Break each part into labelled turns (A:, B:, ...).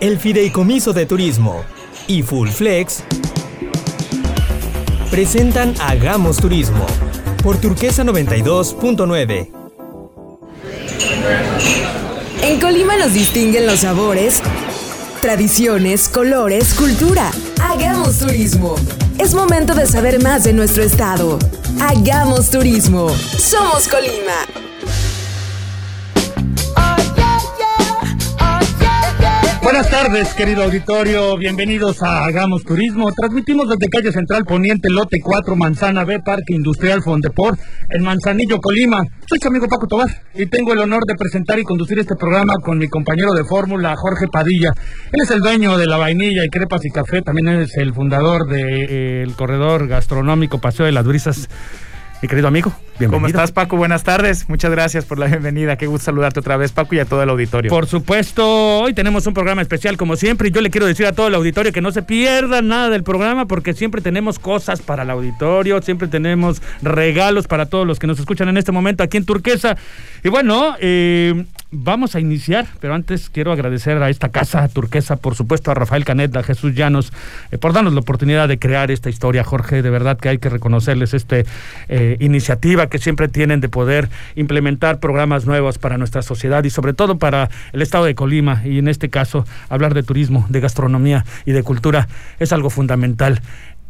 A: el Fideicomiso de Turismo y Full Flex presentan Hagamos Turismo por Turquesa 92.9.
B: En Colima nos distinguen los sabores, tradiciones, colores, cultura. Hagamos turismo. Es momento de saber más de nuestro estado. Hagamos turismo. Somos Colima.
C: Buenas tardes, querido auditorio. Bienvenidos a Hagamos Turismo. Transmitimos desde calle Central Poniente, lote 4, Manzana B, Parque Industrial Fondeport, en Manzanillo, Colima. Soy su amigo Paco Tobar y tengo el honor de presentar y conducir este programa con mi compañero de fórmula, Jorge Padilla. Él es el dueño de la vainilla y crepas y café. También es el fundador del corredor gastronómico Paseo de las Brisas mi querido amigo. Bienvenido.
D: ¿Cómo estás, Paco? Buenas tardes. Muchas gracias por la bienvenida. Qué gusto saludarte otra vez, Paco, y a todo el auditorio.
C: Por supuesto, hoy tenemos un programa especial como siempre y yo le quiero decir a todo el auditorio que no se pierda nada del programa porque siempre tenemos cosas para el auditorio, siempre tenemos regalos para todos los que nos escuchan en este momento aquí en Turquesa. Y bueno, eh, vamos a iniciar, pero antes quiero agradecer a esta casa turquesa, por supuesto a Rafael Canet, a Jesús Llanos, eh, por darnos la oportunidad de crear esta historia, Jorge. De verdad que hay que reconocerles esta eh, iniciativa que siempre tienen de poder implementar programas nuevos para nuestra sociedad y sobre todo para el estado de Colima. Y en este caso, hablar de turismo, de gastronomía y de cultura es algo fundamental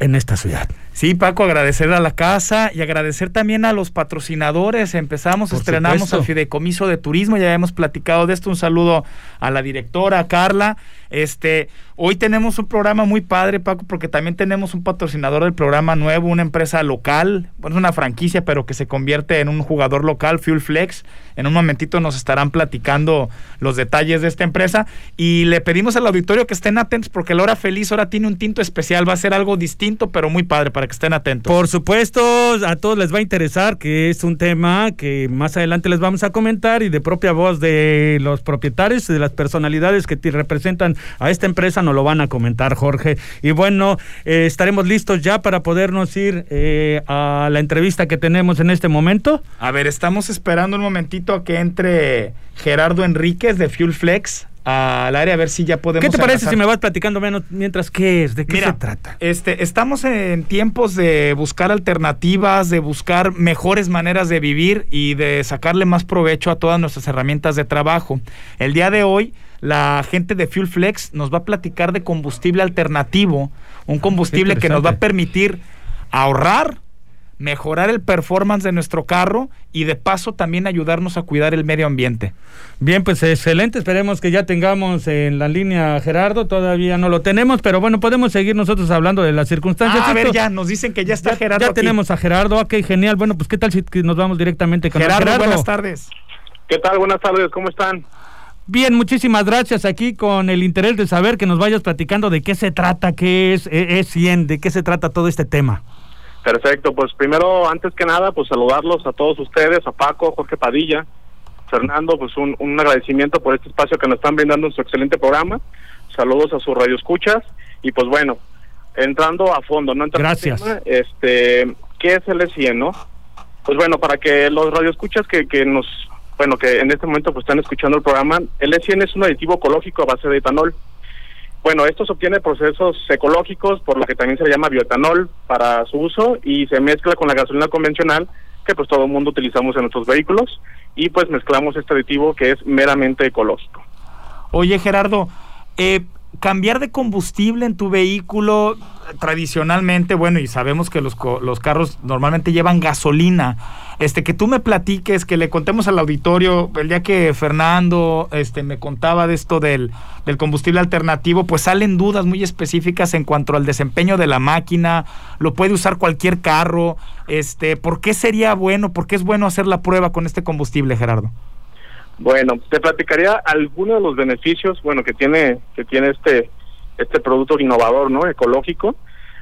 C: en esta ciudad.
D: Sí, Paco, agradecer a la casa y agradecer también a los patrocinadores. Empezamos, estrenamos el Fideicomiso de Turismo, ya hemos platicado de esto. Un saludo a la directora, Carla. Este, hoy tenemos un programa muy padre, Paco, porque también tenemos un patrocinador del programa nuevo, una empresa local, bueno, es una franquicia, pero que se convierte en un jugador local, Fuel Flex. En un momentito nos estarán platicando los detalles de esta empresa y le pedimos al auditorio que estén atentos porque la hora feliz ahora tiene un tinto especial, va a ser algo distinto, pero muy padre para que estén atentos.
C: Por supuesto, a todos les va a interesar que es un tema que más adelante les vamos a comentar y de propia voz de los propietarios y de las personalidades que representan a esta empresa nos lo van a comentar, Jorge. Y bueno, eh, estaremos listos ya para podernos ir eh, a la entrevista que tenemos en este momento.
D: A ver, estamos esperando un momentito a que entre Gerardo Enríquez de Fuel Flex al área a ver si ya podemos.
C: ¿Qué te parece si me vas platicando menos mientras qué es? ¿De qué se trata?
D: Este, estamos en tiempos de buscar alternativas, de buscar mejores maneras de vivir y de sacarle más provecho a todas nuestras herramientas de trabajo. El día de hoy, la gente de Fuel Flex nos va a platicar de combustible alternativo, un combustible que nos va a permitir ahorrar mejorar el performance de nuestro carro y de paso también ayudarnos a cuidar el medio ambiente.
C: Bien, pues excelente. Esperemos que ya tengamos en la línea a Gerardo. Todavía no lo tenemos, pero bueno, podemos seguir nosotros hablando de las circunstancias.
D: Ah, a ver, ya nos dicen que ya está Gerardo.
C: Ya tenemos a Gerardo. Ok, genial. Bueno, pues qué tal si nos vamos directamente con
D: Gerardo. Gerardo. Buenas tardes.
E: ¿Qué tal? Buenas tardes. ¿Cómo están?
C: Bien, muchísimas gracias aquí con el interés de saber que nos vayas platicando de qué se trata, qué es, e, es 100, de qué se trata todo este tema.
E: Perfecto, pues primero, antes que nada, pues saludarlos a todos ustedes, a Paco, Jorge Padilla, Fernando, pues un, un agradecimiento por este espacio que nos están brindando en su excelente programa. Saludos a sus radioescuchas y pues bueno, entrando a fondo, ¿no?
C: Gracias.
E: este, ¿qué es el E100, no? Pues bueno, para que los radioescuchas que, que nos, bueno, que en este momento pues están escuchando el programa, el E100 es un aditivo ecológico a base de etanol. Bueno, esto se obtiene procesos ecológicos, por lo que también se le llama bioetanol para su uso y se mezcla con la gasolina convencional que pues todo el mundo utilizamos en nuestros vehículos y pues mezclamos este aditivo que es meramente ecológico.
D: Oye Gerardo, eh, cambiar de combustible en tu vehículo tradicionalmente, bueno, y sabemos que los, los carros normalmente llevan gasolina este, que tú me platiques, que le contemos al auditorio, el día que Fernando este, me contaba de esto del, del combustible alternativo, pues salen dudas muy específicas en cuanto al desempeño de la máquina, lo puede usar cualquier carro, este, ¿por qué sería bueno, por qué es bueno hacer la prueba con este combustible, Gerardo?
E: Bueno, te platicaría algunos de los beneficios, bueno, que tiene, que tiene este, este producto innovador, ¿no? Ecológico,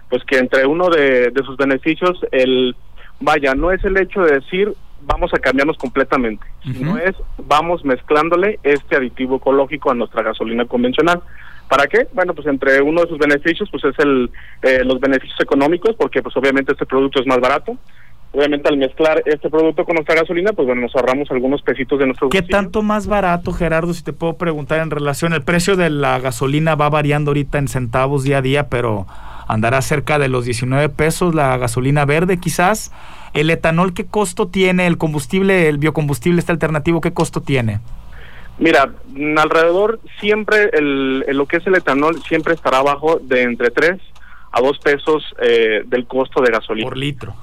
E: pues que entre uno de, de sus beneficios, el vaya, no es el hecho de decir vamos a cambiarnos completamente, sino es vamos mezclándole este aditivo ecológico a nuestra gasolina convencional. ¿Para qué? Bueno, pues entre uno de sus beneficios, pues es el eh, los beneficios económicos, porque pues obviamente este producto es más barato. Obviamente al mezclar este producto con nuestra gasolina, pues bueno, nos ahorramos algunos pesitos de nuestro
D: ¿Qué tanto más barato, Gerardo, si te puedo preguntar en relación? El precio de la gasolina va variando ahorita en centavos día a día, pero andará cerca de los 19 pesos la gasolina verde quizás. ¿El etanol qué costo tiene? ¿El combustible, el biocombustible este alternativo qué costo tiene?
E: Mira, alrededor siempre el, lo que es el etanol siempre estará abajo de entre 3 a 2 pesos eh, del costo de gasolina.
D: Por litro.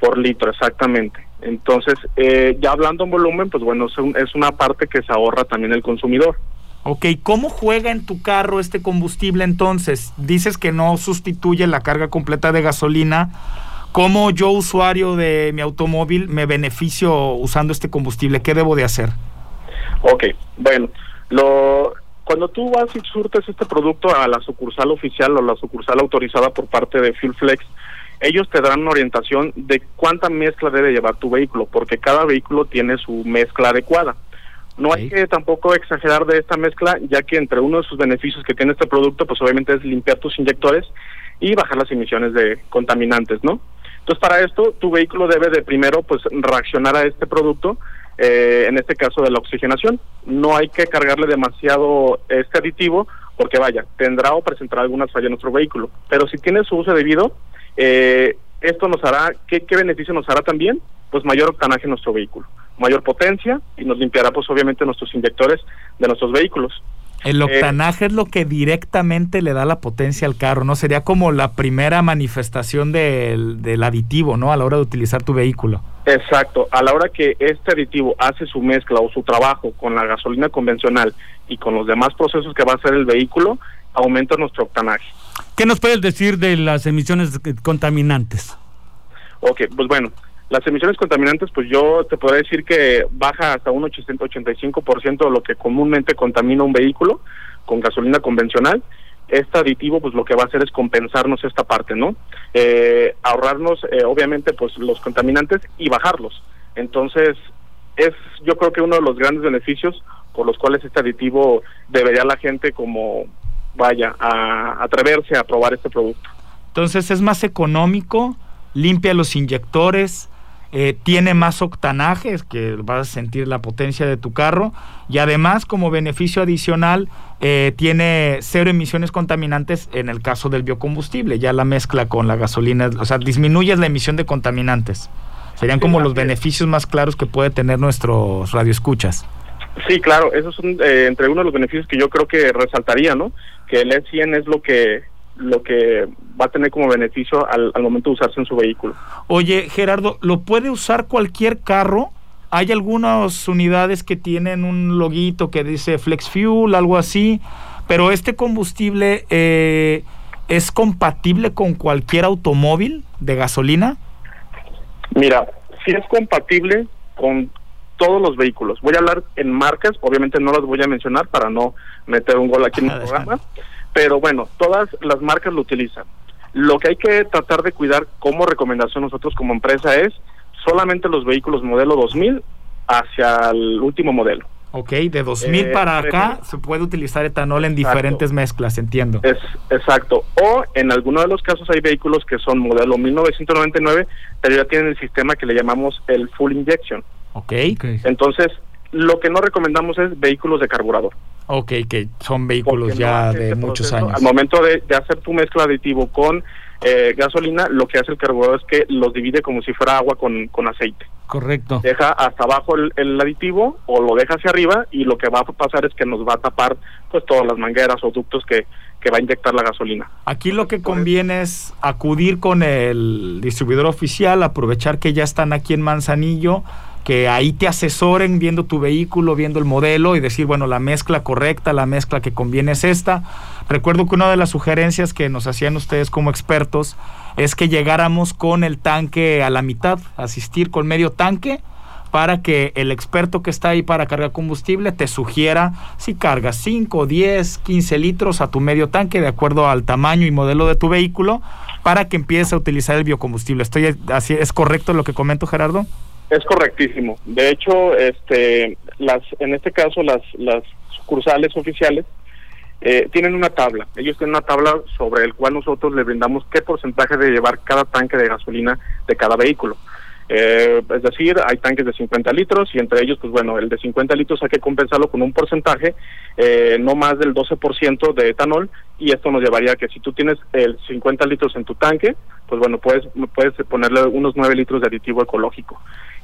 E: Por litro, exactamente. Entonces, eh, ya hablando en volumen, pues bueno, es una parte que se ahorra también el consumidor.
D: Ok, ¿cómo juega en tu carro este combustible entonces? Dices que no sustituye la carga completa de gasolina. ¿Cómo yo, usuario de mi automóvil, me beneficio usando este combustible? ¿Qué debo de hacer?
E: Ok, bueno, lo, cuando tú vas y surtes este producto a la sucursal oficial o la sucursal autorizada por parte de FuelFlex, ellos te darán una orientación de cuánta mezcla debe llevar tu vehículo, porque cada vehículo tiene su mezcla adecuada. No hay que tampoco exagerar de esta mezcla, ya que entre uno de sus beneficios que tiene este producto, pues obviamente es limpiar tus inyectores y bajar las emisiones de contaminantes, ¿no? Entonces para esto tu vehículo debe de primero pues reaccionar a este producto, eh, en este caso de la oxigenación. No hay que cargarle demasiado este aditivo porque vaya, tendrá o presentará algunas fallas en nuestro vehículo. Pero si tiene su uso debido, eh, esto nos hará, ¿qué, ¿qué beneficio nos hará también? Pues mayor octanaje en nuestro vehículo mayor potencia y nos limpiará pues obviamente nuestros inyectores de nuestros vehículos.
D: El eh, octanaje es lo que directamente le da la potencia al carro, ¿no? Sería como la primera manifestación del, del, aditivo, ¿no? A la hora de utilizar tu vehículo.
E: Exacto. A la hora que este aditivo hace su mezcla o su trabajo con la gasolina convencional y con los demás procesos que va a hacer el vehículo, aumenta nuestro octanaje.
C: ¿Qué nos puedes decir de las emisiones contaminantes?
E: Ok, pues bueno, las emisiones contaminantes, pues yo te podría decir que baja hasta un 85% de lo que comúnmente contamina un vehículo con gasolina convencional. Este aditivo, pues lo que va a hacer es compensarnos esta parte, ¿no? Eh, ahorrarnos, eh, obviamente, pues los contaminantes y bajarlos. Entonces, es yo creo que uno de los grandes beneficios por los cuales este aditivo debería la gente como vaya a atreverse a probar este producto.
D: Entonces es más económico, limpia los inyectores, eh, tiene más octanajes, que vas a sentir la potencia de tu carro, y además como beneficio adicional eh, tiene cero emisiones contaminantes en el caso del biocombustible, ya la mezcla con la gasolina, o sea, disminuyes la emisión de contaminantes. Serían como los beneficios más claros que puede tener nuestros radioescuchas.
E: Sí, claro, esos son eh, entre uno de los beneficios que yo creo que resaltaría, ¿no? Que el E100 es lo que lo que va a tener como beneficio al, momento de usarse en su vehículo.
D: Oye, Gerardo, ¿lo puede usar cualquier carro? Hay algunas unidades que tienen un loguito que dice Flex Fuel, algo así, pero este combustible eh, es compatible con cualquier automóvil de gasolina.
E: Mira, sí es compatible con todos los vehículos. Voy a hablar en marcas, obviamente no las voy a mencionar para no meter un gol aquí en el programa, pero bueno, todas las marcas lo utilizan. Lo que hay que tratar de cuidar como recomendación nosotros como empresa es solamente los vehículos modelo 2000 hacia el último modelo.
D: Ok, de 2000 eh, para acá se puede utilizar etanol en diferentes mezclas, entiendo.
E: Es exacto. O en algunos de los casos hay vehículos que son modelo 1999, pero ya tienen el sistema que le llamamos el full injection.
D: Ok.
E: Entonces, lo que no recomendamos es vehículos de carburador.
D: Ok, que son vehículos ya de muchos años.
E: Al momento de, hacer tu mezcla aditivo con eh, gasolina, lo que hace el carburador es que los divide como si fuera agua con, aceite.
C: Correcto.
E: Deja hasta abajo el, aditivo o lo deja hacia arriba y lo que va a pasar es que nos va a tapar pues todas las mangueras o ductos que, que va a inyectar la gasolina.
D: Aquí lo que conviene es acudir con el distribuidor oficial, aprovechar que ya están aquí en Manzanillo que ahí te asesoren viendo tu vehículo, viendo el modelo y decir, bueno, la mezcla correcta, la mezcla que conviene es esta. Recuerdo que una de las sugerencias que nos hacían ustedes como expertos es que llegáramos con el tanque a la mitad, asistir con medio tanque para que el experto que está ahí para cargar combustible te sugiera si cargas 5, 10, 15 litros a tu medio tanque de acuerdo al tamaño y modelo de tu vehículo para que empieces a utilizar el biocombustible. ¿Estoy así es correcto lo que comento Gerardo?
E: Es correctísimo. De hecho, este, las, en este caso, las, las sucursales oficiales eh, tienen una tabla. Ellos tienen una tabla sobre el cual nosotros le brindamos qué porcentaje de llevar cada tanque de gasolina de cada vehículo. Eh, es decir, hay tanques de 50 litros y entre ellos, pues bueno, el de 50 litros hay que compensarlo con un porcentaje eh, no más del 12% de etanol y esto nos llevaría a que si tú tienes el 50 litros en tu tanque, pues bueno, puedes, puedes ponerle unos 9 litros de aditivo ecológico.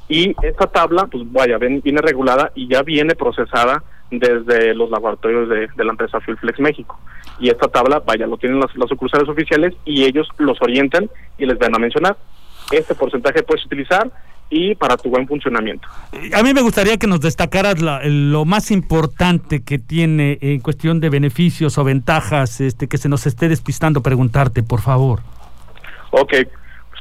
E: Y esta tabla, pues vaya, viene regulada y ya viene procesada desde los laboratorios de, la empresa Fuelflex México. Y esta tabla, vaya, lo tienen las, las sucursales oficiales y ellos los orientan y les van a mencionar este porcentaje puedes utilizar y para tu buen funcionamiento.
C: A mí me gustaría que nos destacaras lo más importante que tiene en cuestión de beneficios o ventajas este, que se nos esté despistando preguntarte, por favor.
E: Ok,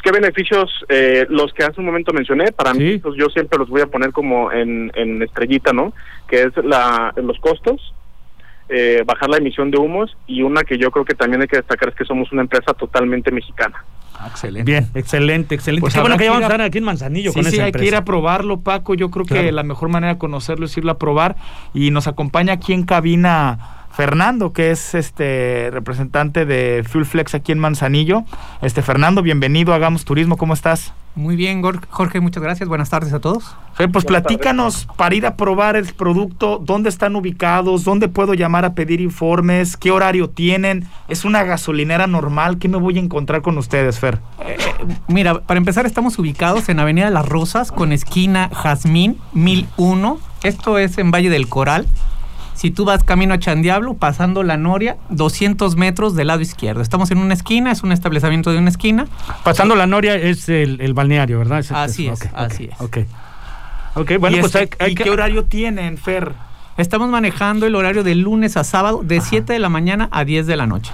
E: qué beneficios, eh, los que hace un momento mencioné, para mí pues yo siempre los voy a poner como en, en estrellita, ¿no? Que es la, los costos, eh, bajar la emisión de humos y una que yo creo que también hay que destacar es que somos una empresa totalmente mexicana.
C: Ah, excelente. Bien, excelente, excelente. Pues bueno que vamos a estar aquí en Manzanillo
D: sí, sí, hay que ir a probarlo, Paco. Yo creo que la mejor manera de conocerlo es irlo a probar. Y nos acompaña aquí en cabina Fernando, que es este representante de Fuelflex aquí en Manzanillo. Este Fernando, bienvenido, hagamos turismo, ¿cómo estás?
F: Muy bien, Jorge, muchas gracias. Buenas tardes a todos.
D: pues platícanos para ir a probar el producto, dónde están ubicados, dónde puedo llamar a pedir informes, qué horario tienen. ¿Es una gasolinera normal? ¿Qué me voy a encontrar con ustedes, Fer?
F: Eh, mira, para empezar estamos ubicados en Avenida Las Rosas con esquina Jazmín 1001. Esto es en Valle del Coral. Si tú vas camino a Chandiablo, pasando la Noria, 200 metros del lado izquierdo. Estamos en una esquina, es un establecimiento de una esquina.
C: Pasando la Noria es el, balneario, ¿verdad?
F: así es, así es.
C: Ok. Ok, bueno, pues
D: este, hay, ¿y qué horario tienen, Fer?
F: Estamos manejando el horario de lunes a sábado de 7 de la mañana a 10 de la noche.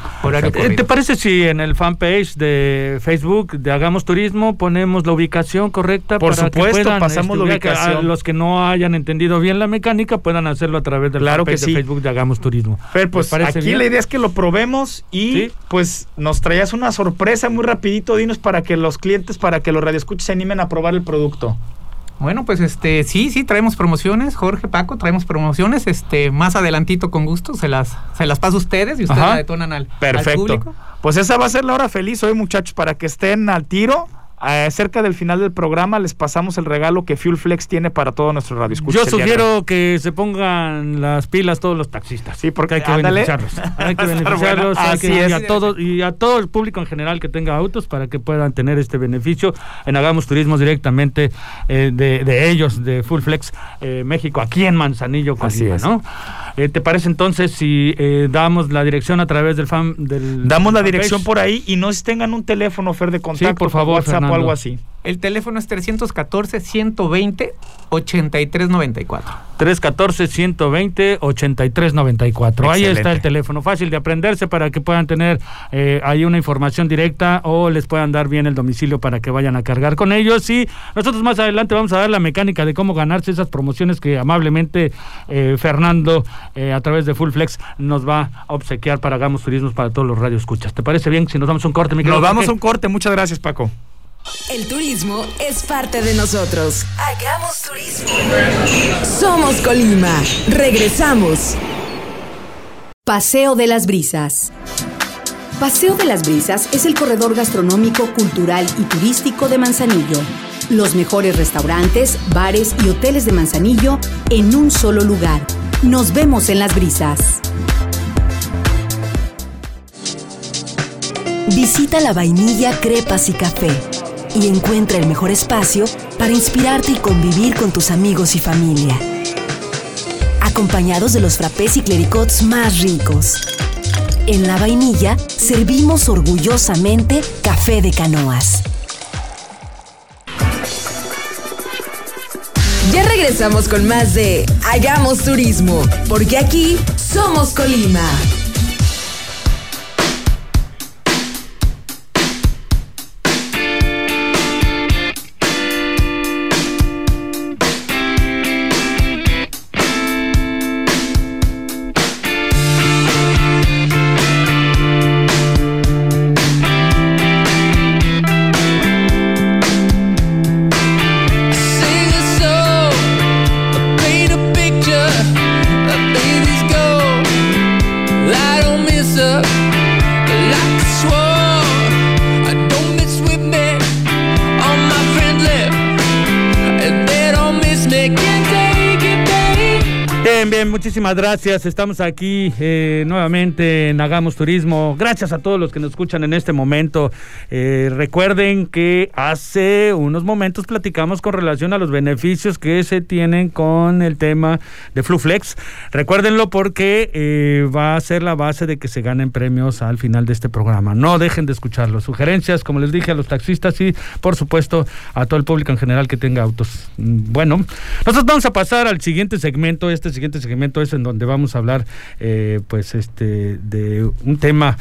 C: Eh, ¿Te parece si en el fanpage de Facebook de Hagamos Turismo ponemos la ubicación correcta?
D: Por supuesto, pasamos la ubicación.
C: los que no hayan entendido bien la mecánica puedan hacerlo a través del
D: fanpage
C: de Facebook de Hagamos Turismo.
D: Pero pues aquí la idea es que lo probemos y pues nos traías una sorpresa muy rapidito. Dinos para que los clientes, para que los radioescuches se animen a probar el producto.
F: Bueno, pues este, sí, sí, traemos promociones, Jorge, Paco, traemos promociones, este, más adelantito con gusto, se las, se las paso a ustedes y ustedes la detonan al,
D: Perfecto.
F: público.
D: Pues esa va a ser la hora feliz hoy, muchachos, para que estén al tiro eh, cerca del final del programa les pasamos el regalo que Fuel Flex tiene para todos nuestros radioescuchas.
C: Yo sugiero que se pongan las pilas todos los taxistas.
D: Sí, porque hay que
C: beneficiarlos. Hay que beneficiarlos y, a todo, y a todo el público en general que tenga autos para que puedan tener este beneficio en Hagamos Turismo directamente eh, de, ellos, de Full Flex eh, México, aquí en Manzanillo, Así es. ¿no? ¿Te parece entonces si damos la dirección a través del fan del
D: Damos la dirección por ahí y no tengan un teléfono, Fer, de contacto.
C: Sí, por favor, WhatsApp
D: o algo así.
F: El teléfono es 314-120-8394.
C: 314-120-8394. Ahí está el teléfono, fácil de aprenderse para que puedan tener eh, ahí una información directa o les puedan dar bien el domicilio para que vayan a cargar con ellos. Y nosotros más adelante vamos a dar la mecánica de cómo ganarse esas promociones que amablemente eh, Fernando eh, a través de Full Flex nos va a obsequiar para Hagamos Turismos para todos los radioescuchas. ¿Te parece bien si nos damos un corte,
D: Nos damos un corte, muchas gracias Paco.
B: El turismo es parte de nosotros. Hagamos turismo. Somos Colima. Regresamos. Paseo de las Brisas. Paseo de las Brisas es el corredor gastronómico, cultural y turístico de Manzanillo. Los mejores restaurantes, bares y hoteles de Manzanillo en un solo lugar. Nos vemos en las brisas. Visita la vainilla, crepas y café y encuentra el mejor espacio para inspirarte y convivir con tus amigos y familia. Acompañados de los frappés y clericots más ricos. En la vainilla servimos orgullosamente café de canoas. Ya regresamos con más de Hagamos Turismo, porque aquí somos Colima.
C: Muchísimas gracias. Estamos aquí eh, nuevamente en Hagamos Turismo. Gracias a todos los que nos escuchan en este momento. Eh, recuerden que hace unos momentos platicamos con relación a los beneficios que se tienen con el tema de Fluflex. Recuérdenlo porque eh, va a ser la base de que se ganen premios al final de este programa. No dejen de escucharlo. Sugerencias, como les dije, a los taxistas y, por supuesto, a todo el público en general que tenga autos. Mm, bueno, nosotros vamos a pasar al siguiente segmento. Este siguiente segmento es en donde vamos a hablar eh, pues este de un tema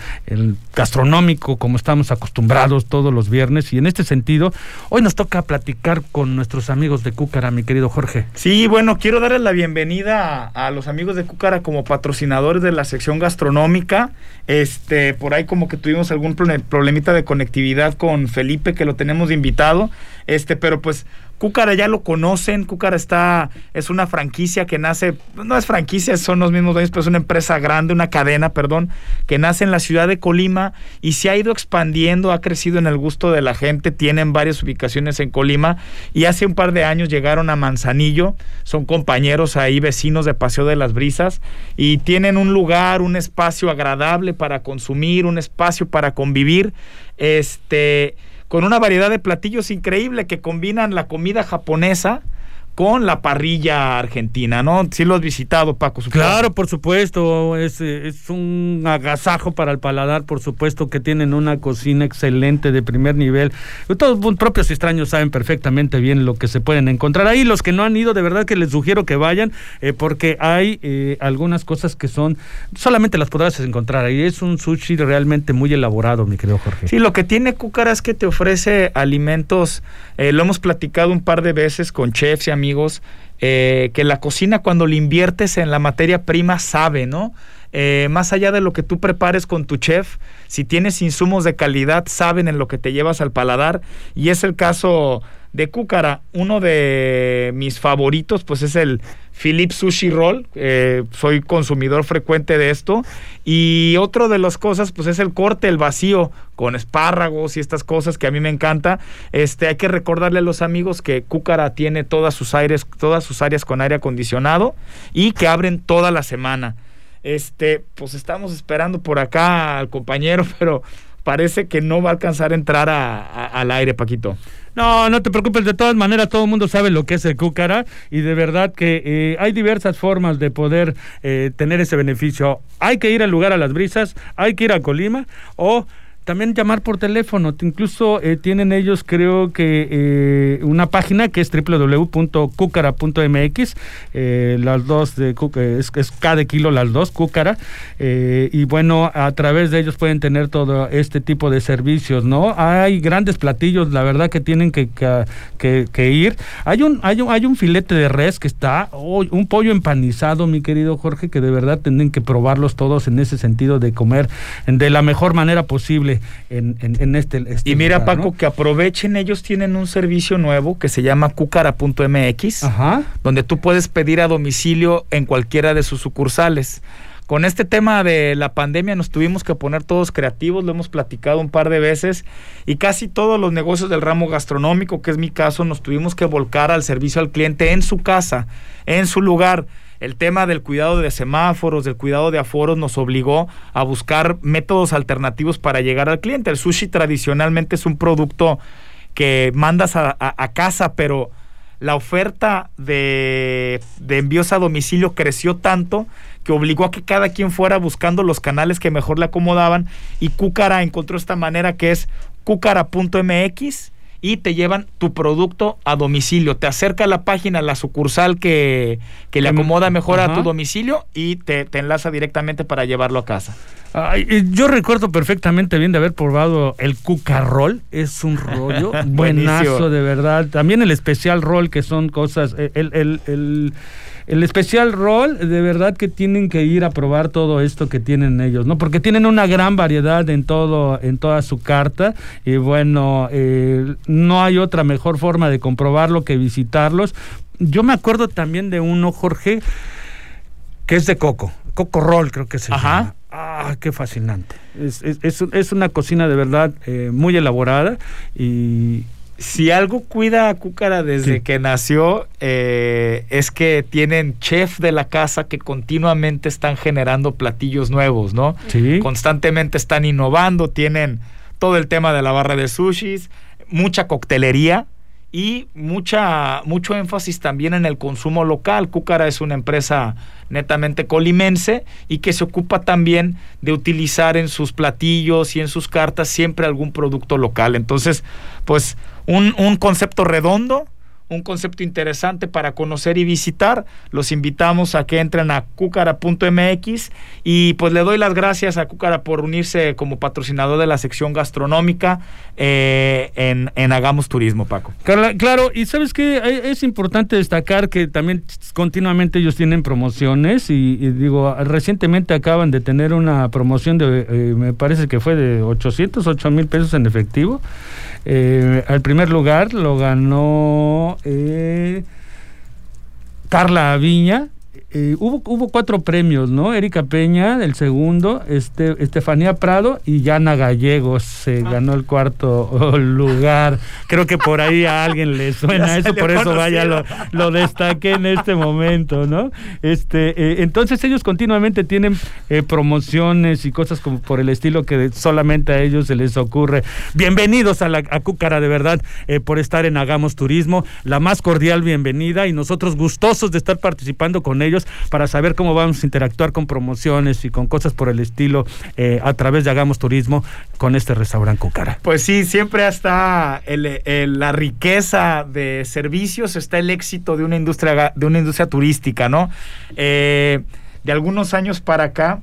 C: gastronómico como estamos acostumbrados todos los viernes y en este sentido hoy nos toca platicar con nuestros amigos de Cúcara, mi querido Jorge.
D: Sí, bueno, quiero darles la bienvenida a, a los amigos de Cúcara como patrocinadores de la sección gastronómica. Este, por ahí como que tuvimos algún problemita de conectividad con Felipe que lo tenemos de invitado. Este, pero pues Cúcara ya lo conocen, Cúcara está, es una franquicia que nace, no es franquicia, son los mismos dueños, pero es una empresa grande, una cadena, perdón, que nace en la ciudad de Colima y se ha ido expandiendo, ha crecido en el gusto de la gente, tienen varias ubicaciones en Colima y hace un par de años llegaron a Manzanillo, son compañeros ahí, vecinos de Paseo de las Brisas y tienen un lugar, un espacio agradable para consumir, un espacio para convivir, este con una variedad de platillos increíble que combinan la comida japonesa con la parrilla argentina, ¿no? Sí lo has visitado, Paco.
C: Claro, por supuesto, es, es, un agasajo para el paladar, por supuesto que tienen una cocina excelente de primer nivel. Todos propios y extraños saben perfectamente bien lo que se pueden encontrar ahí. Los que no han ido, de verdad que les sugiero que vayan, eh, porque hay eh, algunas cosas que son, solamente las podrás encontrar ahí. Es un sushi realmente muy elaborado, mi querido Jorge.
D: Sí, lo que tiene Cúcara es que te ofrece alimentos, eh, lo hemos platicado un par de veces con chefs y amigos, eh, que la cocina cuando le inviertes en la materia prima sabe, ¿no? Eh, más allá de lo que tú prepares con tu chef, si tienes insumos de calidad, saben en lo que te llevas al paladar. Y es el caso de Cúcara. Uno de mis favoritos, pues es el Philips Sushi Roll. Eh, soy consumidor frecuente de esto. Y otro de las cosas, pues es el corte, el vacío, con espárragos y estas cosas que a mí me encanta. Este, hay que recordarle a los amigos que Cúcara tiene todas sus aires, todas sus áreas con aire acondicionado y que abren toda la semana. Este, pues estamos esperando por acá al compañero, pero parece que no va a alcanzar a entrar al aire, Paquito.
C: No, no te preocupes, de todas maneras todo el mundo sabe lo que es el cúcara y de verdad que eh, hay diversas formas de poder eh, tener ese beneficio. Hay que ir al lugar a las brisas, hay que ir a Colima o también llamar por teléfono. Incluso eh, tienen ellos, creo que, eh, una página que es www.cucara.mx. Eh, las dos de es, es cada kilo las dos, Cúcara. y bueno, a través de ellos pueden tener todo este tipo de servicios, ¿no? Hay grandes platillos, la verdad, que tienen que, que, ir. Hay un, hay, un, hay un filete de res que está, oh, un pollo empanizado, mi querido Jorge, que de verdad tienen que probarlos todos en ese sentido de comer de la mejor manera posible en, este, este,
D: Y mira, Paco, que aprovechen, ellos tienen un servicio nuevo que se llama cucara.mx, donde tú puedes pedir a domicilio en cualquiera de sus sucursales. Con este tema de la pandemia nos tuvimos que poner todos creativos, lo hemos platicado un par de veces, y casi todos los negocios del ramo gastronómico, que es mi caso, nos tuvimos que volcar al servicio al cliente en su casa, en su lugar el tema del cuidado de semáforos, del cuidado de aforos nos obligó a buscar métodos alternativos para llegar al cliente. El sushi tradicionalmente es un producto que mandas a, casa, pero la oferta de, de, envíos a domicilio creció tanto que obligó a que cada quien fuera buscando los canales que mejor le acomodaban. Y Cúcara encontró esta manera que es cúcara.mx y te llevan tu producto a domicilio. Te acerca a la página, la sucursal que, le acomoda mejor a tu domicilio y te, enlaza directamente para llevarlo a casa.
C: yo recuerdo perfectamente bien de haber probado el cucarrol, es un rollo buenazo de verdad. También el especial roll, que son cosas, el, el el especial rol, de verdad que tienen que ir a probar todo esto que tienen ellos, ¿no? Porque tienen una gran variedad en todo, en toda su carta. Y bueno, eh, no hay otra mejor forma de comprobarlo que visitarlos. Yo me acuerdo también de uno, Jorge, que es de coco. Coco Roll, creo que se Ajá. llama. Ah, qué fascinante. Es, es, es, una cocina de verdad eh, muy elaborada y
D: si algo cuida a Cúcara desde
C: Sí.
D: que nació, eh, es que tienen chef de la casa que continuamente están generando platillos nuevos, ¿no?
C: Sí.
D: Constantemente están innovando, tienen todo el tema de la barra de sushis, mucha coctelería y mucha, mucho énfasis también en el consumo local. Cúcara es una empresa netamente colimense y que se ocupa también de utilizar en sus platillos y en sus cartas siempre algún producto local. Entonces, pues un, un concepto redondo, un concepto interesante para conocer y visitar. Los invitamos a que entren a cucara.mx y pues le doy las gracias a Cúcara por unirse como patrocinador de la sección gastronómica eh, en, en Hagamos Turismo, Paco.
C: Carla, claro, y sabes que es importante destacar que también continuamente ellos tienen promociones y, y digo, recientemente acaban de tener una promoción de, eh, me parece que fue de 800, 8 mil pesos en efectivo. Eh, al primer lugar lo ganó eh, Carla Aviña. Eh, hubo, hubo cuatro premios, ¿no? Erika Peña, el segundo, este, Estefanía Prado y Yana Gallegos se ganó el cuarto lugar. Creo que por ahí a alguien le suena eso, por eso vaya lo, lo destaqué en este momento, ¿no? Este, eh, entonces ellos continuamente tienen eh, promociones y cosas como por el estilo que solamente a ellos se les ocurre. Bienvenidos a la a Cúcara, de verdad, por estar en Hagamos Turismo. La más cordial bienvenida y nosotros gustosos de estar participando con ellos para saber cómo vamos a interactuar con promociones y con cosas por el estilo eh, a través de Hagamos Turismo con este restaurante Cúcara.
D: Pues sí, siempre está la riqueza de servicios, está el éxito de una industria, de una industria turística, ¿no? Eh, de algunos años para acá,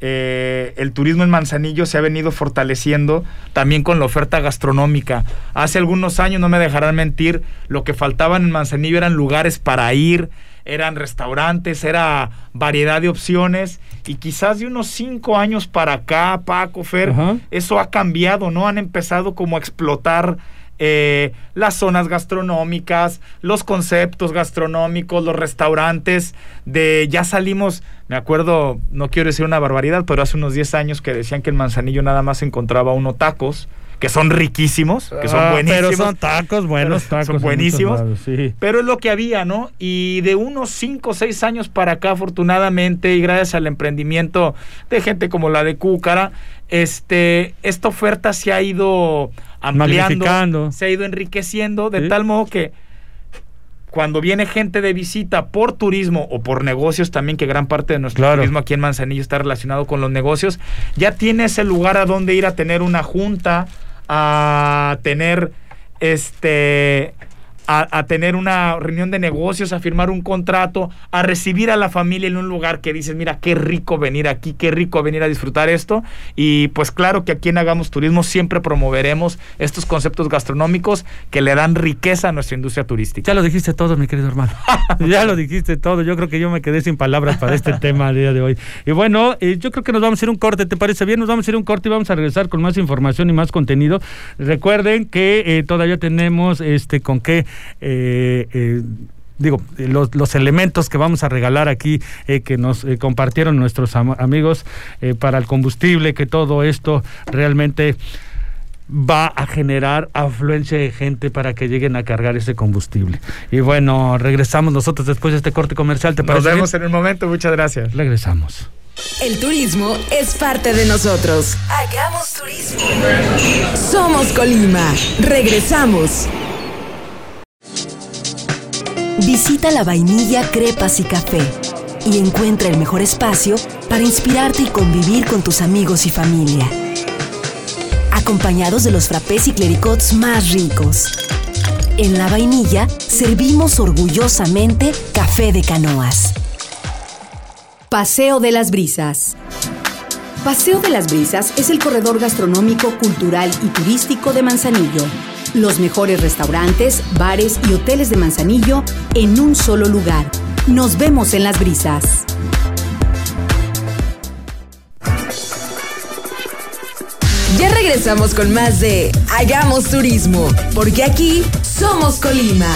D: eh, el turismo en Manzanillo se ha venido fortaleciendo también con la oferta gastronómica. Hace algunos años, no me dejarán mentir, lo que faltaban en Manzanillo eran lugares para ir, eran restaurantes, era variedad de opciones. Y quizás de unos cinco años para acá, Paco, Fer,
C: Ajá.
D: eso ha cambiado, ¿no? Han empezado como a explotar eh, las zonas gastronómicas, los conceptos gastronómicos, los restaurantes, de ya salimos, me acuerdo, no quiero decir una barbaridad, pero hace unos 10 años que decían que en Manzanillo nada más encontraba uno tacos, que son riquísimos, que son
C: Ah,
D: buenísimos.
C: Pero son tacos, buenos tacos.
D: son buenísimos.
C: lados, sí.
D: Pero es lo que había, ¿no? Y de unos 5 o 6 años para acá, afortunadamente, y gracias al emprendimiento de gente como la de Cúcara, este, esta oferta se ha ido ampliando, se ha ido enriqueciendo, de
C: Sí.
D: tal modo que cuando viene gente de visita por turismo o por negocios también, que gran parte de nuestro
C: Claro.
D: turismo aquí en Manzanillo está relacionado con los negocios, ya tiene ese lugar a donde ir a tener una junta, a tener este a, a tener una reunión de negocios, a firmar un contrato, a recibir a la familia en un lugar que dices, mira, qué rico venir aquí, qué rico venir a disfrutar esto. Y pues claro que aquí en Hagamos Turismo siempre promoveremos estos conceptos gastronómicos que le dan riqueza a nuestra industria turística.
C: Ya lo dijiste todo, mi querido hermano. ya lo dijiste todo. Yo creo que yo me quedé sin palabras para este tema el día de hoy. Y bueno, eh, yo creo que nos vamos a ir un corte. ¿Te parece bien? Nos vamos a ir un corte y vamos a regresar con más información y más contenido. Recuerden que eh, todavía tenemos este con qué. Eh, eh, Digo, los, los elementos que vamos a regalar aquí, eh, que nos eh, compartieron nuestros am- amigos eh, para el combustible, que todo esto realmente va a generar afluencia de gente para que lleguen a cargar ese combustible. Y bueno, regresamos nosotros después de este corte comercial. ¿Te
D: Nos vemos
C: bien?
D: en un momento, muchas gracias.
C: Regresamos.
B: El turismo es parte de nosotros. Hagamos turismo. Somos Colima. Regresamos.
G: Visita la vainilla Crepas y Café y encuentra el mejor espacio para inspirarte y convivir con tus amigos y familia. Acompañados de los frappés y clericots más ricos. En la vainilla servimos orgullosamente café de canoas.
H: Paseo de las Brisas. Paseo de las Brisas es el corredor gastronómico, cultural y turístico de Manzanillo. Los mejores restaurantes, bares y hoteles de Manzanillo en un solo lugar. Nos vemos en las brisas.
B: Ya regresamos con más de Hagamos Turismo, porque aquí somos Colima.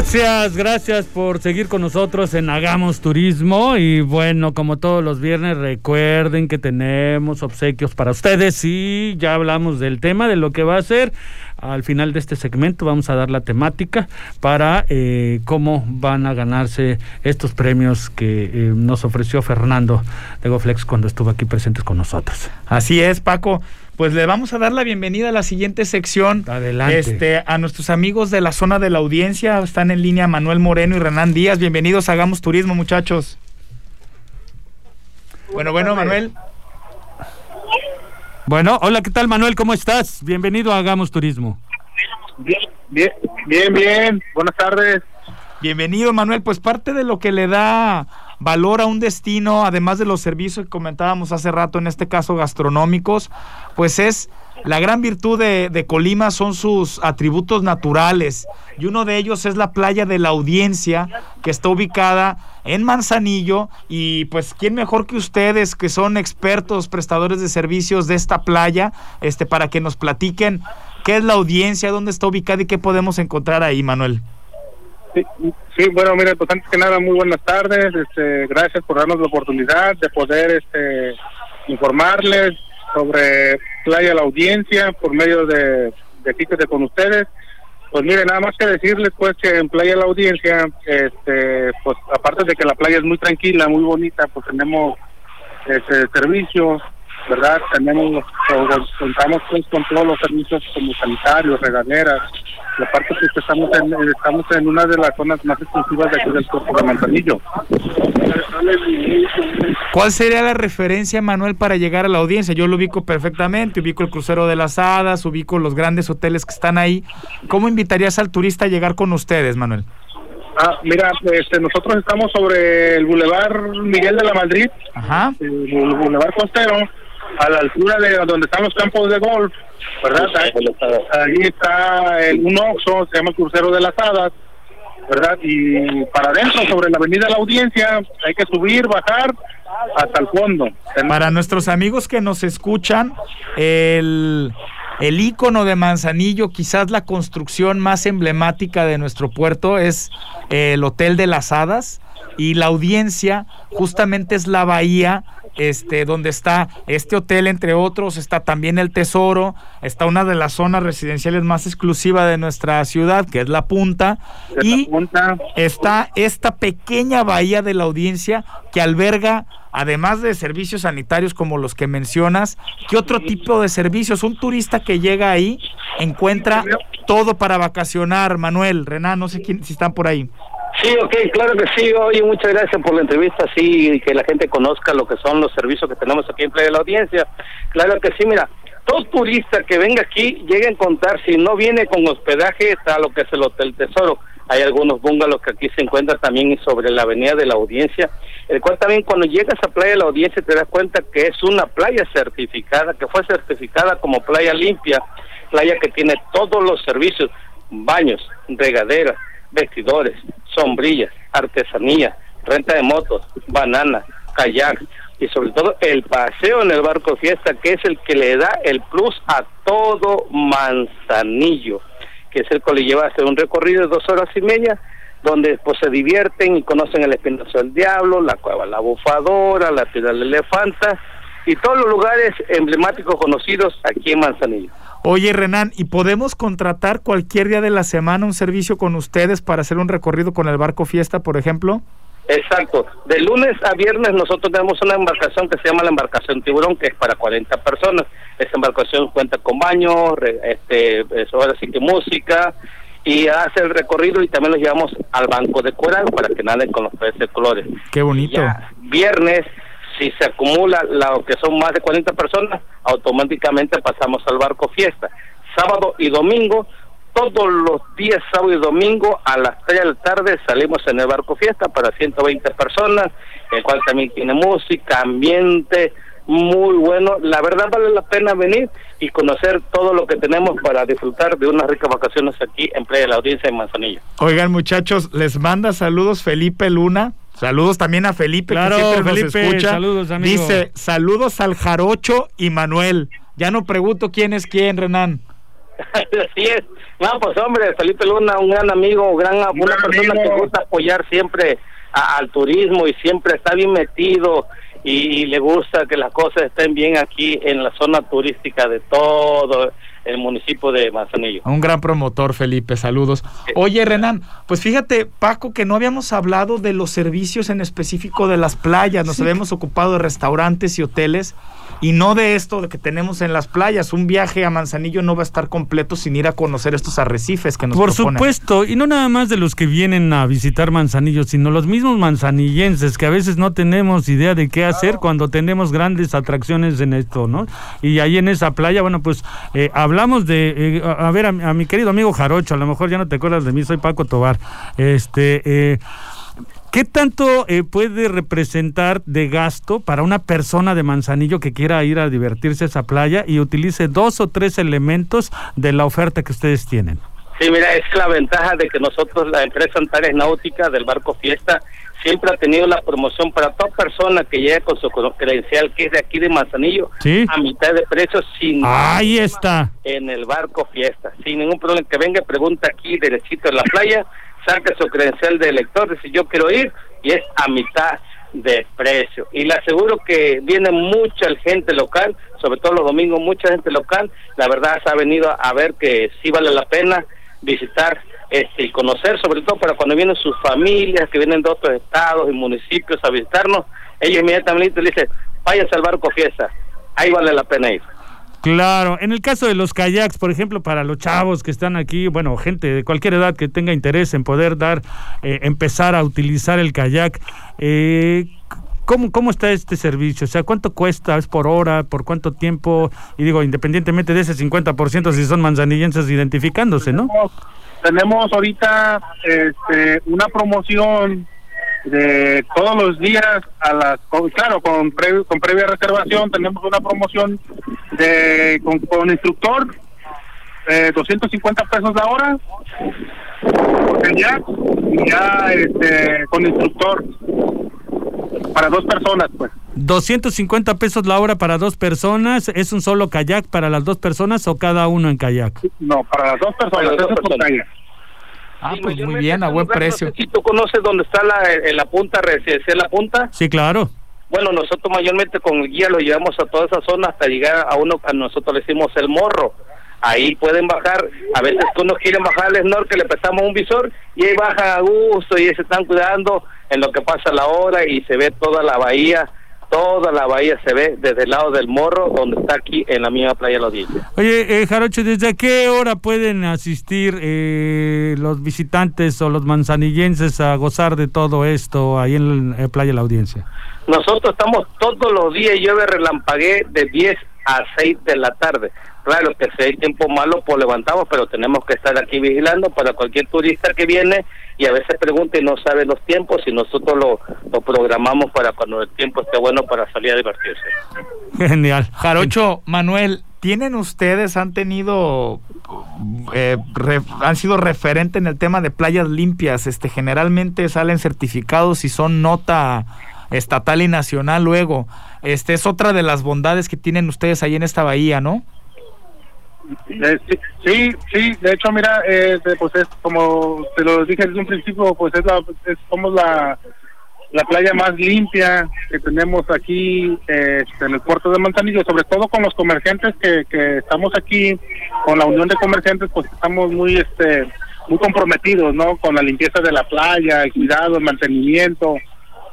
C: Gracias, gracias por seguir con nosotros en Hagamos Turismo. Y bueno, como todos los viernes, recuerden que tenemos obsequios para ustedes. Y ya hablamos del tema, de lo que va a ser. Al final de este segmento vamos a dar la temática para eh, cómo van a ganarse estos premios que eh, nos ofreció Fernando de GoFlex cuando estuvo aquí presentes con nosotros.
D: Así es, Paco pues le vamos a dar la bienvenida a la siguiente sección.
C: Adelante.
D: Este, a nuestros amigos de la zona de la audiencia. Están en línea Manuel Moreno y Renan Díaz. Bienvenidos a Hagamos Turismo, muchachos. Bueno, bueno, Manuel.
C: Bueno, hola, ¿qué tal, Manuel? ¿Cómo estás? Bienvenido a Hagamos Turismo.
I: Bien, bien, bien, bien. Buenas tardes.
D: Bienvenido, Manuel. Pues parte de lo que le da valor a un destino, además de los servicios que comentábamos hace rato, en este caso gastronómicos, pues es la gran virtud de, Colima son sus atributos naturales y uno de ellos es la playa de la audiencia que está ubicada en Manzanillo y pues quién mejor que ustedes que son expertos prestadores de servicios de esta playa este para que nos platiquen qué es la audiencia, dónde está ubicada y qué podemos encontrar ahí, Manuel.
I: Sí, bueno, mira, pues antes que nada, muy buenas tardes. Este, gracias por darnos la oportunidad de poder este, informarles sobre Playa La Audiencia por medio de, de con ustedes. Pues mire, nada más que decirles pues que en Playa La Audiencia, este, pues aparte de que la playa es muy tranquila, muy bonita, pues tenemos este servicio, ¿verdad? Tenemos, contamos pues con todos los servicios como sanitarios, regaderas, y aparte pues estamos en, estamos en una de las zonas más exclusivas de aquí del cuerpo de Manzanillo.
D: ¿Cuál sería la referencia, Manuel, para llegar a la audiencia? Yo lo ubico perfectamente, ubico el crucero de las hadas, ubico los grandes hoteles que están ahí. ¿Cómo invitarías al turista a llegar con ustedes, Manuel?
I: Ah, mira, este, nosotros estamos sobre el Boulevard Miguel de la Madrid,
D: Ajá.
I: el Boulevard Costero, a la altura de donde están los campos de golf, ¿verdad? Ahí, está el, un oxo, se llama Crucero de las Hadas, ¿verdad? Y para adentro, sobre la avenida La Audiencia, hay que subir, bajar hasta el fondo.
D: Para nuestros amigos que nos escuchan, el, el ícono de Manzanillo, quizás la construcción más emblemática de nuestro puerto es el Hotel de las Hadas y la audiencia justamente es la bahía este, donde está este hotel, entre otros, está también el Tesoro, está una de las zonas residenciales más exclusivas de nuestra ciudad, que es La Punta, y está esta pequeña bahía de la audiencia que alberga además de servicios sanitarios como los que mencionas, ¿qué otro tipo de servicios? Un turista que llega ahí encuentra todo para vacacionar, Manuel, Renan, no sé quién, si están por ahí.
J: Sí, ok, claro que sí. Oye, muchas gracias por la entrevista, sí, que la gente conozca lo que son los servicios que tenemos aquí en Playa de la Audiencia. Claro que sí, mira, todo turista que venga aquí llegue a encontrar, si no viene con hospedaje, está lo que es el Hotel Tesoro. Hay algunos bungalows que aquí se encuentran también sobre la Avenida de la Audiencia, el cual también cuando llegas a Playa de la Audiencia te das cuenta que es una playa certificada, que fue certificada como playa limpia, playa que tiene todos los servicios, baños, regaderas, vestidores, sombrillas, artesanía, renta de motos, bananas, kayak y sobre todo el paseo en el barco fiesta que es el que le da el plus a todo Manzanillo, que es el que le lleva a hacer un recorrido de dos horas y media donde pues se divierten y conocen el Espinazo del Diablo, la Cueva La Bufadora, la Piedra del Elefanta y todos los lugares emblemáticos conocidos aquí en Manzanillo.
D: Oye, Renan, ¿y podemos contratar cualquier día de la semana un servicio con ustedes para hacer un recorrido con el barco Fiesta, por ejemplo?
J: Exacto. De lunes a viernes nosotros tenemos una embarcación que se llama la embarcación Tiburón, que es para 40 personas. Esa embarcación cuenta con baño, este, ahora sí que música, y hace el recorrido y también los llevamos al banco de coral para que naden con los peces de colores.
D: Qué bonito.
J: viernes si se acumula lo que son más de 40 personas, automáticamente pasamos al barco fiesta. Sábado y domingo, todos los días, sábado y domingo, a las 3 de la tarde salimos en el barco fiesta para 120 personas, el cual también tiene música, ambiente, muy bueno. La verdad vale la pena venir y conocer todo lo que tenemos para disfrutar de unas ricas vacaciones aquí en Playa de la Audiencia en Manzanillo.
D: Oigan muchachos, les manda saludos Felipe Luna Saludos también a Felipe,
C: claro, que siempre Felipe, nos escucha. Saludos, amigo.
D: Dice, saludos al Jarocho y Manuel. Ya no pregunto quién es quién, Renan.
J: Así es. No, pues hombre, Felipe Luna, un gran amigo, gran, una persona que gusta apoyar siempre al turismo y siempre está bien metido y, le gusta que las cosas estén bien aquí en la zona turística de todo el municipio de Manzanillo.
D: Un gran promotor, Felipe, saludos. Oye, Renan, pues fíjate, Paco, que no habíamos hablado de los servicios en específico de las playas, nos habíamos ocupado de restaurantes y hoteles y no de esto de que tenemos en las playas. Un viaje a Manzanillo no va a estar completo sin ir a conocer estos arrecifes que nos
C: Por supuesto, y no nada más de los que vienen a visitar Manzanillo, sino los mismos manzanillenses que a veces no tenemos idea de qué hacer cuando tenemos grandes atracciones en esto, ¿no? Y ahí en esa playa, bueno, pues eh, hablamos de, eh, a ver, a, mi querido amigo Jarocho, a lo mejor ya no te acuerdas de mí, soy Paco Tobar, este... Eh, ¿Qué tanto eh, puede representar de gasto para una persona de Manzanillo que quiera ir a divertirse a esa playa y utilice dos o tres elementos de la oferta que ustedes tienen?
J: Sí, mira, es la ventaja de que nosotros, la empresa Antares Náutica del Barco Fiesta, siempre ha tenido la promoción para toda persona que llegue con su credencial, que es de aquí de Manzanillo, a mitad de precio, sin
C: Ahí está.
J: En el Barco Fiesta, sin ningún problema. Que venga, pregunta aquí, derechito en la playa, saca su credencial de elector, si yo quiero ir, y es a mitad de precio. Y le aseguro que viene mucha gente local, sobre todo los domingos, mucha gente local. La verdad se ha venido a ver que sí vale la pena visitar este, conocer, sobre todo para cuando vienen sus familias, que vienen de otros estados y municipios a visitarnos, ellos inmediatamente dicen, váyanse al barco fiesta, ahí vale la pena ir.
C: Claro, en el caso de los kayaks, por ejemplo, para los chavos que están aquí, bueno, gente de cualquier edad que tenga interés en poder dar, eh, empezar a utilizar el kayak, eh, ¿cómo, ¿cómo está este servicio? O sea, ¿cuánto cuesta? ¿Es por hora? ¿Por cuánto tiempo? Y digo, independientemente de ese 50% si son manzanillenses identificándose, ¿no?
I: Tenemos, ahorita este, una promoción de todos los días a las claro con con previa reservación tenemos una promoción de con, instructor eh, 250 pesos la hora ya ya este con instructor para dos personas pues
C: 250 pesos la hora para dos personas es un solo kayak para las dos personas o cada uno en kayak
I: no para las dos personas, dos personas.
D: Ah, pues muy bien, a buen precio.
J: si tú conoces dónde está la, la punta, residencial La Punta.
C: Sí, claro.
J: Bueno, nosotros mayormente con el guía lo llevamos a toda esa zona hasta llegar a uno, a nosotros le decimos el morro. Ahí pueden bajar, a veces uno quieren bajar al snorkel, le prestamos un visor y ahí bajan a gusto y se están cuidando en lo que pasa la hora y se ve toda la bahía toda la bahía se ve desde el lado del morro, donde está aquí en la misma playa la audiencia.
C: Oye, eh, Jarocho, ¿desde qué hora pueden asistir eh, los visitantes o los manzanillenses a gozar de todo esto ahí en la playa la audiencia?
J: Nosotros estamos todos los días, llueve relampagué de 10 a 6 de la tarde. Claro que si hay tiempo malo, pues levantamos, pero tenemos que estar aquí vigilando para cualquier turista que viene y a veces pregunta y no sabe los tiempos y nosotros lo, lo programamos para cuando el tiempo esté bueno para salir a divertirse.
C: Genial.
D: Jarocho, Manuel, ¿tienen ustedes, han tenido, eh, han sido referente en el tema de playas limpias? Este, generalmente salen certificados y son nota estatal y nacional luego. Este es otra de las bondades que tienen ustedes ahí en esta bahía, ¿no?
I: Eh, sí, sí, de hecho, mira, eh, pues es como te lo dije desde un principio, pues es, la, somos la, la playa más limpia que tenemos aquí este, en el puerto de Manzanillo, sobre todo con los comerciantes que, que estamos aquí, con la unión de comerciantes, pues estamos muy, este, muy comprometidos, ¿no? Con la limpieza de la playa, el cuidado, el mantenimiento.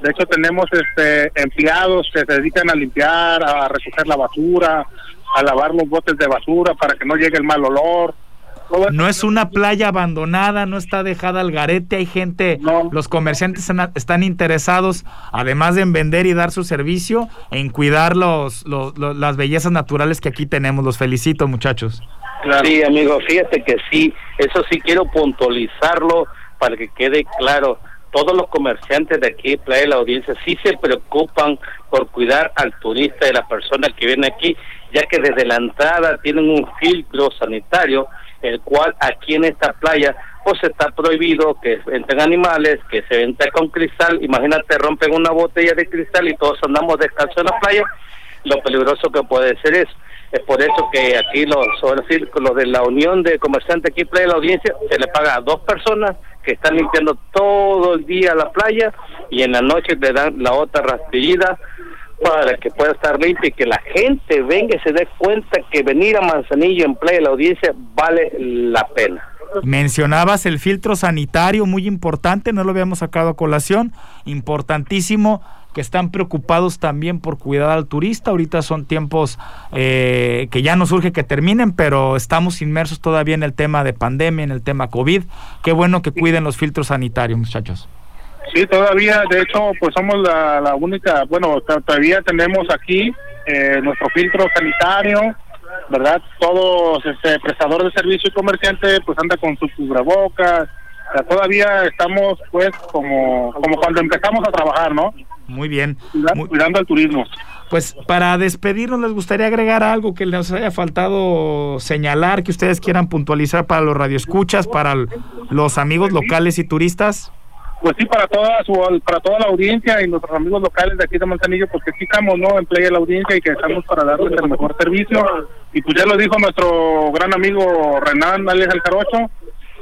I: De hecho, tenemos este, empleados que se dedican a limpiar, a recoger la basura, a lavar los botes de basura para que no llegue el mal olor.
D: No es una playa abandonada, no está dejada al garete, hay gente, los comerciantes están interesados, además de en vender y dar su servicio, en cuidar los, las bellezas naturales que aquí tenemos. Los felicito, muchachos.
J: Sí, amigo, fíjate que sí, eso sí quiero puntualizarlo para que quede claro todos los comerciantes de aquí, Playa de la Audiencia, sí se preocupan por cuidar al turista y la persona que viene aquí, ya que desde la entrada tienen un filtro sanitario, el cual aquí en esta playa pues está prohibido que entren animales, que se entre con cristal, imagínate rompen una botella de cristal y todos andamos descalzos en la playa, lo peligroso que puede ser eso. Es por eso que aquí los, los de la Unión de Comerciantes aquí Playa de la Audiencia se le paga a dos personas que están limpiando todo el día la playa y en la noche le dan la otra rastrillida para que pueda estar limpia y que la gente venga y se dé cuenta que venir a Manzanillo en Playa de la Audiencia vale la pena.
D: Mencionabas el filtro sanitario, muy importante, no lo habíamos sacado a colación, importantísimo que están preocupados también por cuidar al turista. Ahorita son tiempos eh, que ya no surge que terminen, pero estamos inmersos todavía en el tema de pandemia, en el tema COVID. Qué bueno que cuiden los filtros sanitarios, muchachos.
E: Sí, todavía, de hecho, pues somos la, única, bueno, todavía tenemos aquí eh, nuestro filtro sanitario, ¿verdad? Todos, este, prestador de servicio y comerciante, pues anda con su cubrebocas. todavía estamos, pues, como, como cuando empezamos a trabajar, ¿no?
D: Muy bien.
E: Cuidando, al turismo.
D: Pues para despedirnos, ¿les gustaría agregar algo que les haya faltado señalar, que ustedes quieran puntualizar para los radioescuchas, para los amigos locales y turistas?
E: Pues sí, para toda su, para toda la audiencia y nuestros amigos locales de aquí de Manzanillo, porque sí estamos ¿no? en play de la audiencia y que estamos para darles el mejor servicio. Y pues ya lo dijo nuestro gran amigo Renan Alex Alcarocho,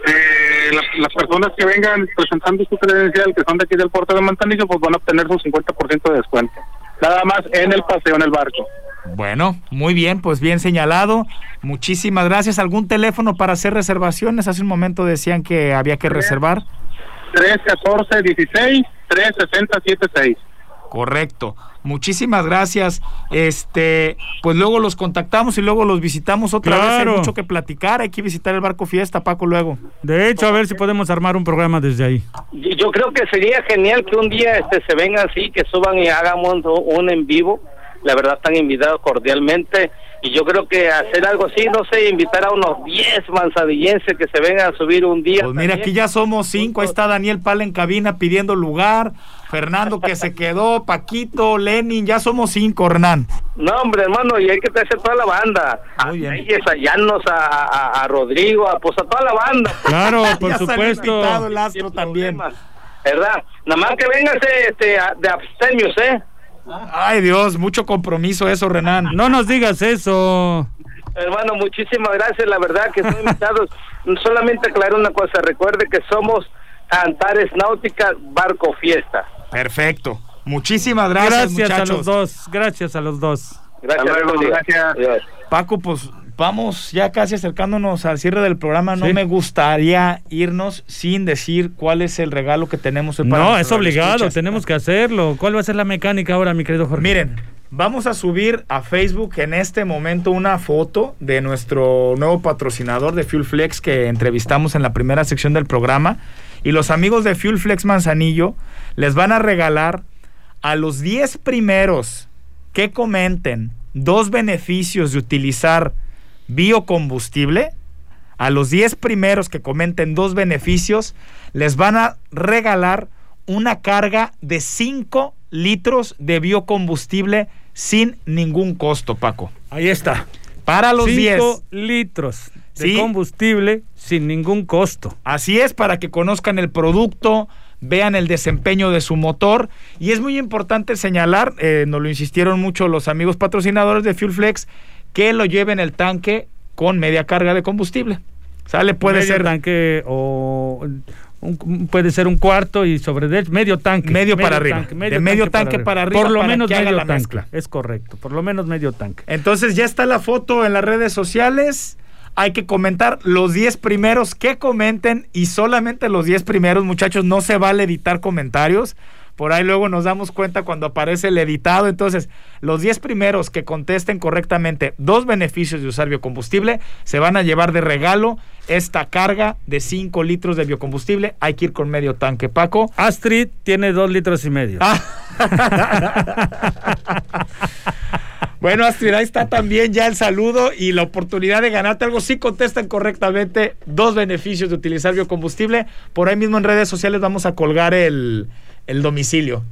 E: eh, las, personas que vengan presentando su credencial, que son de aquí del puerto de Manzanillo, pues van a obtener su 50% de descuento. Nada más en el paseo, en el barco.
D: Bueno, muy bien, pues bien señalado. Muchísimas gracias. ¿Algún teléfono para hacer reservaciones? Hace un momento decían que había que reservar.
E: 314 16 360 76.
D: Correcto. Muchísimas gracias. Este, pues luego los contactamos y luego los visitamos otra vez. Hay mucho que platicar. Hay que visitar el barco fiesta, Paco, luego.
C: De hecho, a ver si podemos armar un programa desde ahí.
J: Yo creo que sería genial que un día este se vengan así, que suban y hagamos un en vivo. La verdad están invitados cordialmente y yo creo que hacer algo así, no sé, invitar a unos 10 manzanillenses que se vengan a subir un día.
D: Pues mira, aquí ya somos cinco, ahí está Daniel Pala en cabina pidiendo lugar, Fernando que se quedó, Paquito, Lenin, ya somos cinco, Hernán.
J: No, hombre, hermano, y hay que traer toda la banda. Muy bien. A Llanos, a, a, Rodrigo, a, pues a toda la banda.
C: Claro, por supuesto.
D: El astro también.
J: ¿Verdad? Nada más que vengas este, de abstemios, ¿eh?
D: Ay Dios, mucho compromiso eso, Renan.
C: No nos digas eso.
J: Hermano, muchísimas gracias. La verdad que son invitados. Solamente aclarar una cosa. Recuerde que somos Antares Náutica Barco Fiesta.
D: Perfecto. Muchísimas gracias,
C: gracias a los dos. Gracias a los dos.
J: Gracias. gracias.
D: Paco, pues vamos ya casi acercándonos al cierre del programa. No me gustaría irnos sin decir cuál es el regalo que tenemos
C: para No, es obligado, tenemos que hacerlo. ¿Cuál va a ser la mecánica ahora, mi querido Jorge?
D: Miren, vamos a subir a Facebook en este momento una foto de nuestro nuevo patrocinador de Fuel Flex que entrevistamos en la primera sección del programa. Y los amigos de Fuel Flex Manzanillo les van a regalar a los 10 primeros que comenten dos beneficios de utilizar biocombustible, a los 10 primeros que comenten dos beneficios, les van a regalar una carga de 5 litros de biocombustible sin ningún costo, Paco.
C: Ahí está.
D: Para los 10
C: litros de combustible sin ningún costo.
D: Así es, para que conozcan el producto, vean el desempeño de su motor. Y es muy importante señalar, eh, nos lo insistieron mucho los amigos patrocinadores de Fuel Flex, que lo lleve en el tanque con media carga de combustible. Sale, puede
C: medio
D: ser.
C: tanque o puede ser un cuarto y sobre de medio tanque.
D: Medio, para arriba. de medio tanque, para, arriba.
C: Por lo menos
D: medio
C: la tanque. Es correcto. Por lo menos medio tanque.
D: Entonces ya está la foto en las redes sociales. Hay que comentar los 10 primeros que comenten y solamente los 10 primeros, muchachos, no se vale editar comentarios. Por ahí luego nos damos cuenta cuando aparece el editado. Entonces, los 10 primeros que contesten correctamente dos beneficios de usar biocombustible se van a llevar de regalo esta carga de 5 litros de biocombustible. Hay que ir con medio tanque, Paco.
C: Astrid tiene 2 litros y medio. Ah.
D: Bueno, Astrid, ahí está también ya el saludo y la oportunidad de ganarte algo. Si contestan correctamente dos beneficios de utilizar biocombustible. Por ahí mismo en redes sociales vamos a colgar el, el domicilio.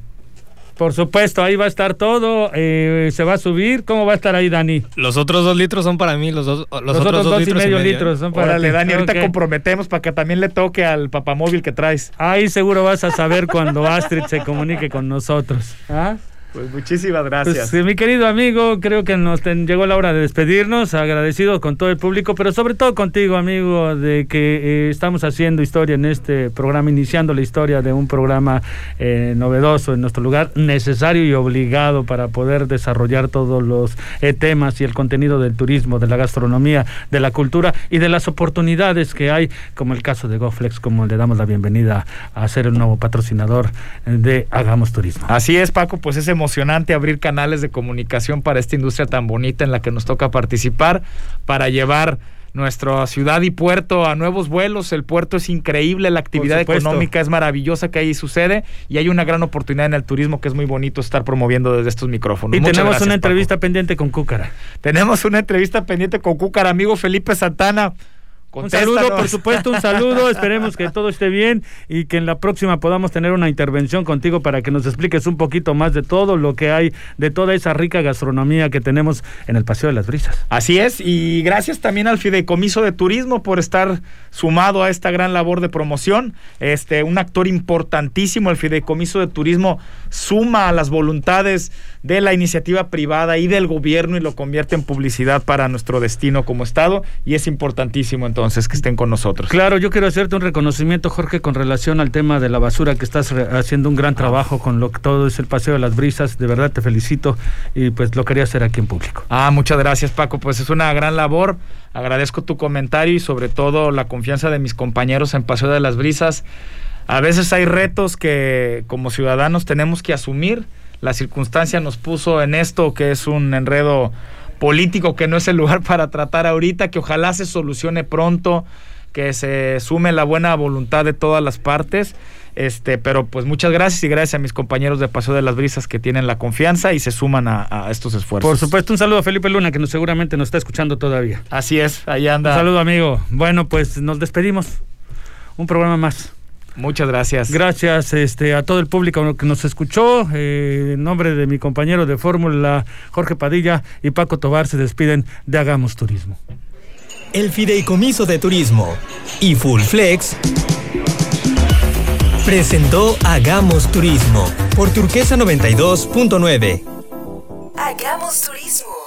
C: Por supuesto, ahí va a estar todo. Eh, se va a subir. ¿Cómo va a estar ahí, Dani?
K: Los otros dos litros son para mí. Los, dos, los,
C: otros, dos, y medio, litros son para
D: Órale, Dani. Ahorita comprometemos para que también le toque al papamóvil que traes.
C: Ahí seguro vas a saber cuando Astrid se comunique con nosotros. ¿Ah?
D: Pues muchísimas gracias.
C: Pues, mi querido amigo, creo que nos llegó la hora de despedirnos, agradecido con todo el público, pero sobre todo contigo, amigo, de que eh, estamos haciendo historia en este programa, iniciando la historia de un programa eh, novedoso en nuestro lugar, necesario y obligado para poder desarrollar todos los eh, temas y el contenido del turismo, de la gastronomía, de la cultura y de las oportunidades que hay, como el caso de GoFlex, como le damos la bienvenida a ser el nuevo patrocinador de Hagamos Turismo.
D: Así es, Paco, pues es emocionante abrir canales de comunicación para esta industria tan bonita en la que nos toca participar, para llevar nuestra ciudad y puerto a nuevos vuelos. El puerto es increíble, la actividad económica es maravillosa que ahí sucede y hay una gran oportunidad en el turismo que es muy bonito estar promoviendo desde estos micrófonos.
C: Y tenemos una entrevista pendiente con Cúcara.
D: Tenemos una entrevista pendiente con Cúcara, amigo Felipe Santana.
C: Un saludo, por supuesto, un saludo. Esperemos que todo esté bien y que en la próxima podamos tener una intervención contigo para que nos expliques un poquito más de todo lo que hay, de toda esa rica gastronomía que tenemos en el Paseo de las Brisas.
D: Así es, y gracias también al Fideicomiso de Turismo por estar sumado a esta gran labor de promoción. Este, un actor importantísimo, el Fideicomiso de Turismo suma a las voluntades de la iniciativa privada y del gobierno y lo convierte en publicidad para nuestro destino como Estado y es importantísimo entonces que estén con nosotros.
C: Claro, yo quiero hacerte un reconocimiento, Jorge, con relación al tema de la basura, que estás haciendo un gran trabajo con lo que todo es el Paseo de las Brisas. De verdad te felicito y pues lo quería hacer aquí en público.
D: Ah, muchas gracias, Paco. Pues es una gran labor. Agradezco tu comentario y sobre todo la confianza de mis compañeros en Paseo de las Brisas. A veces hay retos que como ciudadanos tenemos que asumir. La circunstancia nos puso en esto que es un enredo político que no es el lugar para tratar ahorita, que ojalá se solucione pronto, que se sume la buena voluntad de todas las partes. Este, pero pues muchas gracias y gracias a mis compañeros de Paseo de las Brisas que tienen la confianza y se suman a, estos esfuerzos.
C: Por supuesto, un saludo a Felipe Luna, que nos, seguramente nos está escuchando todavía.
D: Así es, ahí anda.
C: Un saludo, amigo. Bueno, pues nos despedimos. Un programa más.
D: Muchas gracias.
C: Gracias este, a todo el público que nos escuchó. Eh, en nombre de mi compañero de fórmula, Jorge Padilla y Paco Tobar, se despiden de Hagamos Turismo.
A: El Fideicomiso de Turismo y Full Flex presentó Hagamos Turismo por Turquesa 92.9.
B: Hagamos Turismo.